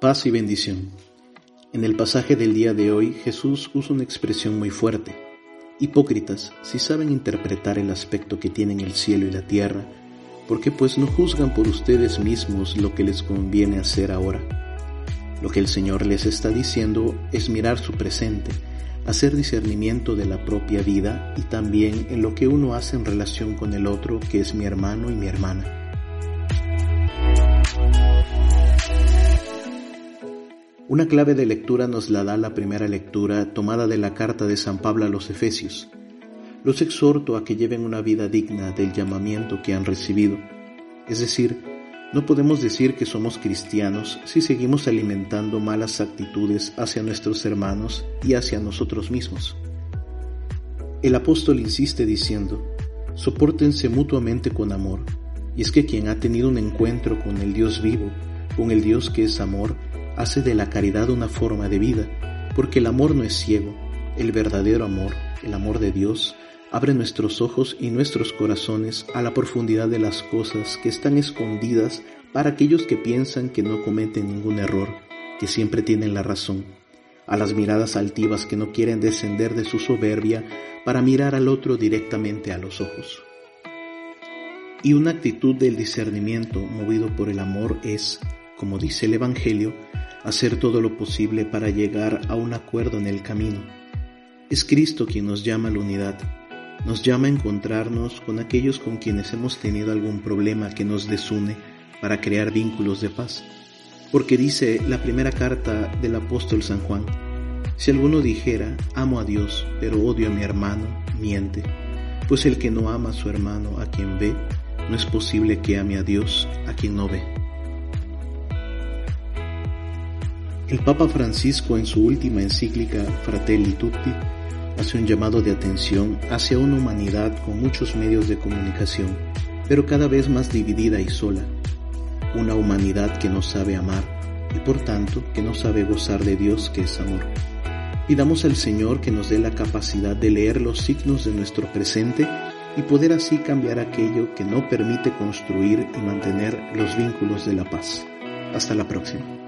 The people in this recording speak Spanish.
Paz y bendición. En el pasaje del día de hoy Jesús usa una expresión muy fuerte. Hipócritas, si saben interpretar el aspecto que tienen el cielo y la tierra, ¿por qué pues no juzgan por ustedes mismos lo que les conviene hacer ahora? Lo que el Señor les está diciendo es mirar su presente, hacer discernimiento de la propia vida y también en lo que uno hace en relación con el otro que es mi hermano y mi hermana. Una clave de lectura nos la da la primera lectura tomada de la carta de San Pablo a los Efesios. Los exhorto a que lleven una vida digna del llamamiento que han recibido. Es decir, no podemos decir que somos cristianos si seguimos alimentando malas actitudes hacia nuestros hermanos y hacia nosotros mismos. El apóstol insiste diciendo, soportense mutuamente con amor, y es que quien ha tenido un encuentro con el Dios vivo, con el Dios que es amor, hace de la caridad una forma de vida, porque el amor no es ciego, el verdadero amor, el amor de Dios, abre nuestros ojos y nuestros corazones a la profundidad de las cosas que están escondidas para aquellos que piensan que no cometen ningún error, que siempre tienen la razón, a las miradas altivas que no quieren descender de su soberbia para mirar al otro directamente a los ojos. Y una actitud del discernimiento movido por el amor es, como dice el Evangelio, hacer todo lo posible para llegar a un acuerdo en el camino. Es Cristo quien nos llama a la unidad, nos llama a encontrarnos con aquellos con quienes hemos tenido algún problema que nos desune para crear vínculos de paz. Porque dice la primera carta del apóstol San Juan, si alguno dijera, amo a Dios, pero odio a mi hermano, miente, pues el que no ama a su hermano a quien ve, no es posible que ame a Dios a quien no ve. El Papa Francisco en su última encíclica Fratelli Tutti hace un llamado de atención hacia una humanidad con muchos medios de comunicación, pero cada vez más dividida y sola. Una humanidad que no sabe amar y por tanto que no sabe gozar de Dios que es amor. Pidamos al Señor que nos dé la capacidad de leer los signos de nuestro presente y poder así cambiar aquello que no permite construir y mantener los vínculos de la paz. Hasta la próxima.